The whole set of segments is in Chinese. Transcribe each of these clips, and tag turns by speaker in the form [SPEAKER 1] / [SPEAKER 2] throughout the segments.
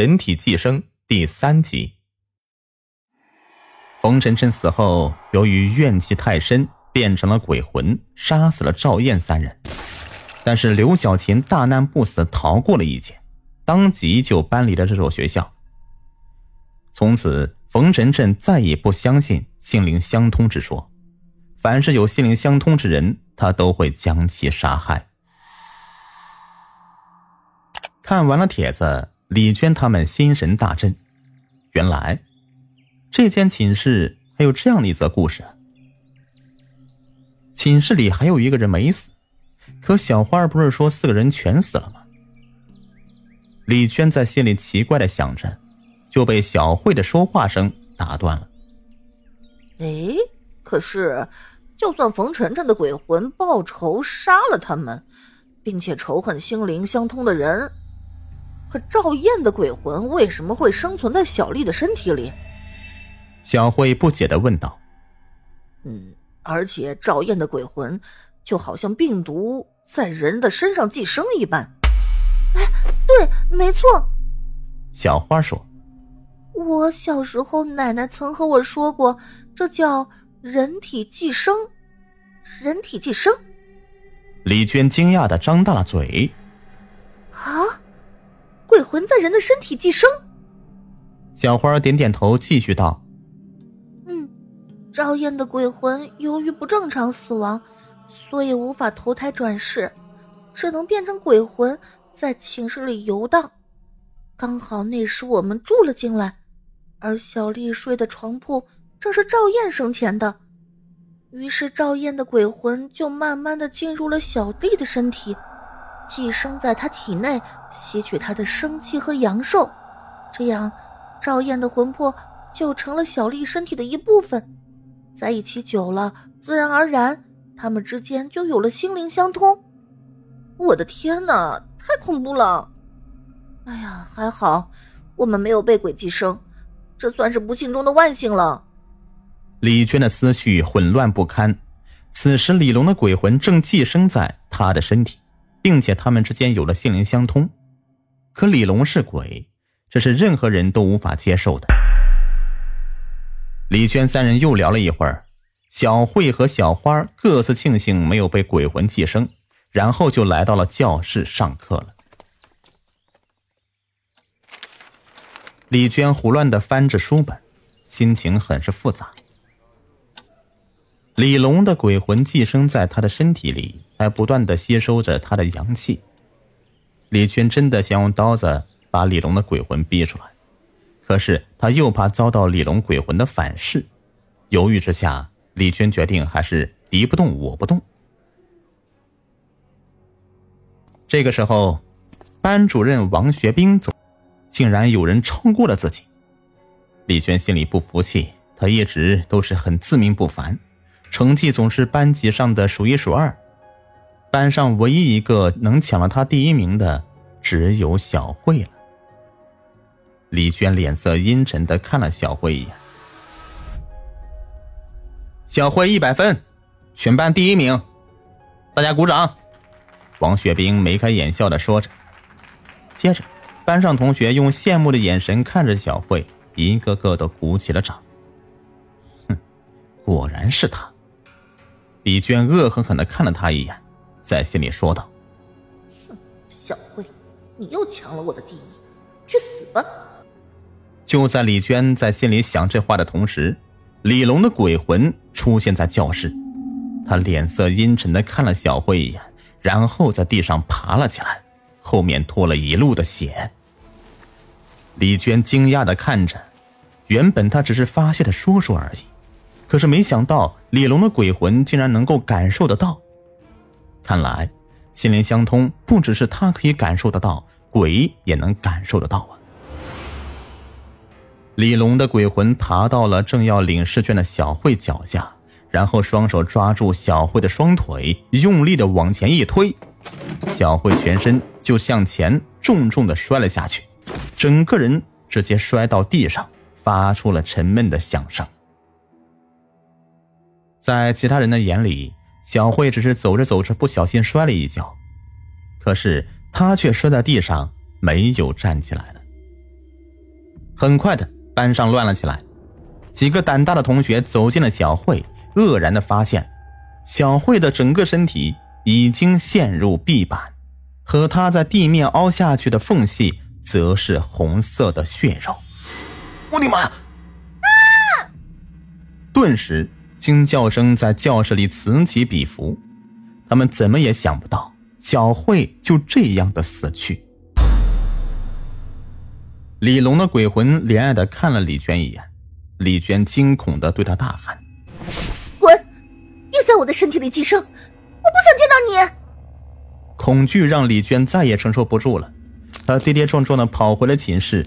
[SPEAKER 1] 人体寄生第三集。冯晨晨死后，由于怨气太深，变成了鬼魂，杀死了赵燕三人。但是刘小琴大难不死，逃过了一劫，当即就搬离了这所学校。从此，冯晨晨再也不相信心灵相通之说，凡是有心灵相通之人，他都会将其杀害。看完了帖子。李娟他们心神大振，原来这间寝室还有这样的一则故事。寝室里还有一个人没死，可小花不是说四个人全死了吗？李娟在心里奇怪的想着，就被小慧的说话声打断了。
[SPEAKER 2] 哎，可是，就算冯晨晨的鬼魂报仇杀了他们，并且仇恨心灵相通的人。可赵燕的鬼魂为什么会生存在小丽的身体里？
[SPEAKER 1] 小慧不解的问道。
[SPEAKER 2] 嗯，而且赵燕的鬼魂就好像病毒在人的身上寄生一般。哎，对，没错。
[SPEAKER 1] 小花说：“
[SPEAKER 2] 我小时候奶奶曾和我说过，这叫人体寄生。人体寄生。”
[SPEAKER 1] 李娟惊讶的张大了嘴。
[SPEAKER 2] 啊！鬼魂在人的身体寄生。
[SPEAKER 1] 小花点点头，继续道：“
[SPEAKER 2] 嗯，赵燕的鬼魂由于不正常死亡，所以无法投胎转世，只能变成鬼魂在寝室里游荡。刚好那时我们住了进来，而小丽睡的床铺正是赵燕生前的，于是赵燕的鬼魂就慢慢的进入了小丽的身体。”寄生在他体内，吸取他的生气和阳寿，这样，赵燕的魂魄就成了小丽身体的一部分。在一起久了，自然而然，他们之间就有了心灵相通。我的天哪，太恐怖了！哎呀，还好我们没有被鬼寄生，这算是不幸中的万幸了。
[SPEAKER 1] 李娟的思绪混乱不堪，此时李龙的鬼魂正寄生在他的身体。并且他们之间有了心灵相通，可李龙是鬼，这是任何人都无法接受的。李娟三人又聊了一会儿，小慧和小花各自庆幸没有被鬼魂寄生，然后就来到了教室上课了。李娟胡乱的翻着书本，心情很是复杂。李龙的鬼魂寄生在他的身体里。还不断的吸收着他的阳气，李娟真的想用刀子把李龙的鬼魂逼出来，可是他又怕遭到李龙鬼魂的反噬，犹豫之下，李娟决定还是敌不动我不动。这个时候，班主任王学兵走，竟然有人超过了自己，李娟心里不服气，他一直都是很自命不凡，成绩总是班级上的数一数二。班上唯一一个能抢了他第一名的，只有小慧了。李娟脸色阴沉的看了小慧一眼。小慧一百分，全班第一名，大家鼓掌。王学兵眉开眼笑的说着，接着，班上同学用羡慕的眼神看着小慧，一个个都鼓起了掌。哼，果然是他。李娟恶狠狠的看了他一眼。在心里说道：“
[SPEAKER 2] 哼，小慧，你又抢了我的第一，去死吧！”
[SPEAKER 1] 就在李娟在心里想这话的同时，李龙的鬼魂出现在教室，他脸色阴沉的看了小慧一眼，然后在地上爬了起来，后面拖了一路的血。李娟惊讶的看着，原本他只是发泄的说说而已，可是没想到李龙的鬼魂竟然能够感受得到。看来，心灵相通不只是他可以感受得到，鬼也能感受得到啊！李龙的鬼魂爬到了正要领试卷的小慧脚下，然后双手抓住小慧的双腿，用力的往前一推，小慧全身就向前重重的摔了下去，整个人直接摔到地上，发出了沉闷的响声。在其他人的眼里，小慧只是走着走着不小心摔了一跤，可是她却摔在地上，没有站起来了。很快的，班上乱了起来。几个胆大的同学走进了小慧，愕然的发现，小慧的整个身体已经陷入壁板，和她在地面凹下去的缝隙，则是红色的血肉。我的妈！啊！顿时，惊叫声在教室里此起彼伏。他们怎么也想不到，小慧就这样的死去。李龙的鬼魂怜爱的看了李娟一眼，李娟惊恐的对他大喊：“
[SPEAKER 2] 滚！别在我的身体里寄生！我不想见到你！”
[SPEAKER 1] 恐惧让李娟再也承受不住了，她跌跌撞撞的跑回了寝室。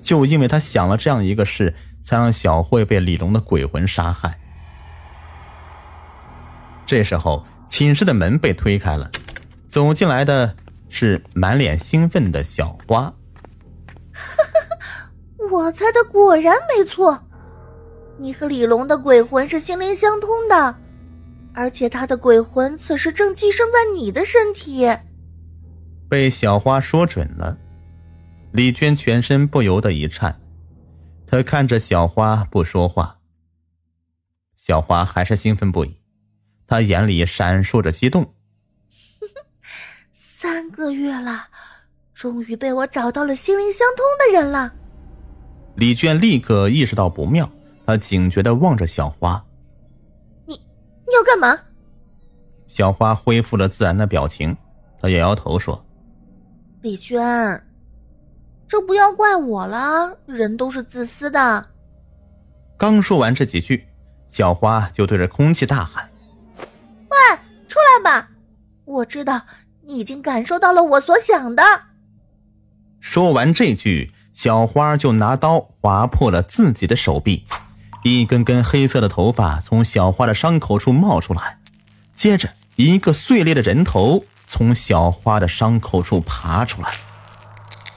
[SPEAKER 1] 就因为她想了这样一个事，才让小慧被李龙的鬼魂杀害。这时候，寝室的门被推开了，走进来的是满脸兴奋的小花。
[SPEAKER 2] 我猜的果然没错，你和李龙的鬼魂是心灵相通的，而且他的鬼魂此时正寄生在你的身体。
[SPEAKER 1] 被小花说准了，李娟全身不由得一颤，她看着小花不说话。小花还是兴奋不已，她眼里闪烁着激动。
[SPEAKER 2] 三个月了，终于被我找到了心灵相通的人了。
[SPEAKER 1] 李娟立刻意识到不妙，她警觉的望着小花：“
[SPEAKER 2] 你你要干嘛？”
[SPEAKER 1] 小花恢复了自然的表情，她摇摇头说：“
[SPEAKER 2] 李娟，这不要怪我啦，人都是自私的。”
[SPEAKER 1] 刚说完这几句，小花就对着空气大喊：“
[SPEAKER 2] 喂，出来吧！我知道你已经感受到了我所想的。”
[SPEAKER 1] 说完这句。小花就拿刀划破了自己的手臂，一根根黑色的头发从小花的伤口处冒出来，接着一个碎裂的人头从小花的伤口处爬出来。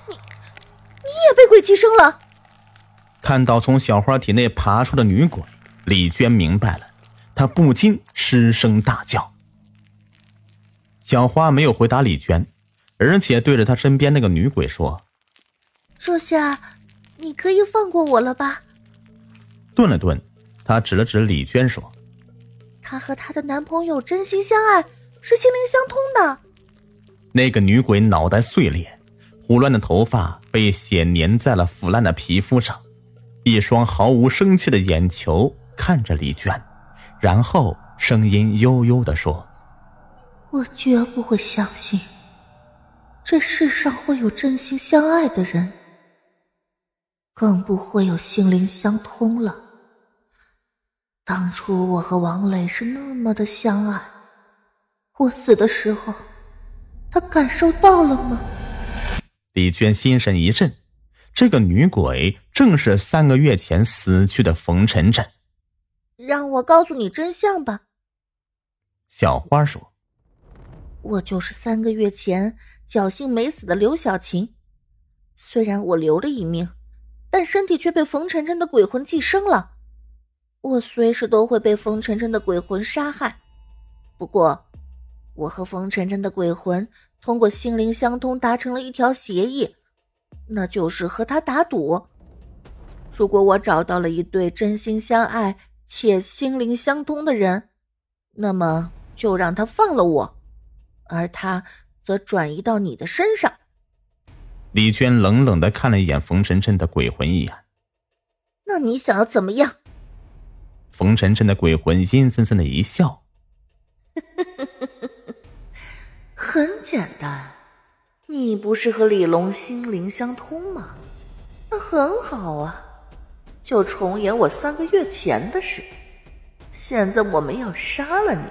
[SPEAKER 2] 你，你也被鬼寄生了？
[SPEAKER 1] 看到从小花体内爬出的女鬼，李娟明白了，她不禁失声大叫。小花没有回答李娟，而且对着她身边那个女鬼说。
[SPEAKER 2] 这下，你可以放过我了吧？
[SPEAKER 1] 顿了顿，她指了指李娟说：“
[SPEAKER 2] 她和她的男朋友真心相爱，是心灵相通的。”
[SPEAKER 1] 那个女鬼脑袋碎裂，胡乱的头发被血粘在了腐烂的皮肤上，一双毫无生气的眼球看着李娟，然后声音悠悠的说：“
[SPEAKER 2] 我绝不会相信，这世上会有真心相爱的人。”更不会有心灵相通了。当初我和王磊是那么的相爱，我死的时候，他感受到了吗？
[SPEAKER 1] 李娟心神一震，这个女鬼正是三个月前死去的冯晨晨。
[SPEAKER 2] 让我告诉你真相吧。
[SPEAKER 1] 小花说：“
[SPEAKER 2] 我就是三个月前侥幸没死的刘小琴，虽然我留了一命。”但身体却被冯晨晨的鬼魂寄生了，我随时都会被冯晨晨的鬼魂杀害。不过，我和冯晨晨的鬼魂通过心灵相通达成了一条协议，那就是和他打赌：如果我找到了一对真心相爱且心灵相通的人，那么就让他放了我，而他则转移到你的身上。
[SPEAKER 1] 李娟冷冷的看了一眼冯晨晨的鬼魂一眼。
[SPEAKER 2] 那你想要怎么样？
[SPEAKER 1] 冯晨晨的鬼魂阴森森的一笑。
[SPEAKER 2] 很简单，你不是和李龙心灵相通吗？那很好啊，就重演我三个月前的事。现在我们要杀了你，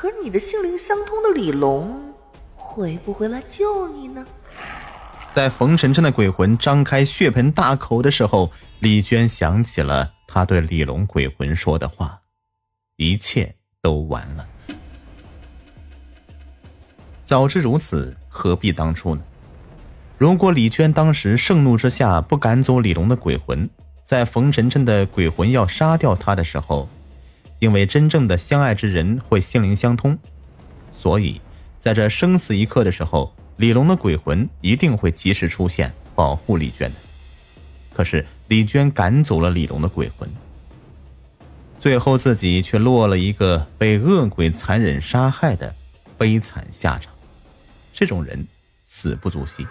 [SPEAKER 2] 和你的心灵相通的李龙会不会来救你呢？
[SPEAKER 1] 在冯晨晨的鬼魂张开血盆大口的时候，李娟想起了他对李龙鬼魂说的话，一切都完了。早知如此，何必当初呢？如果李娟当时盛怒之下不赶走李龙的鬼魂，在冯晨晨的鬼魂要杀掉他的时候，因为真正的相爱之人会心灵相通。所以在这生死一刻的时候李龙的鬼魂一定会及时出现保护李娟。的可是李娟赶走了李龙的鬼魂。最后自己却落了一个被恶鬼残忍杀害的悲惨下场。这种人死不足惜。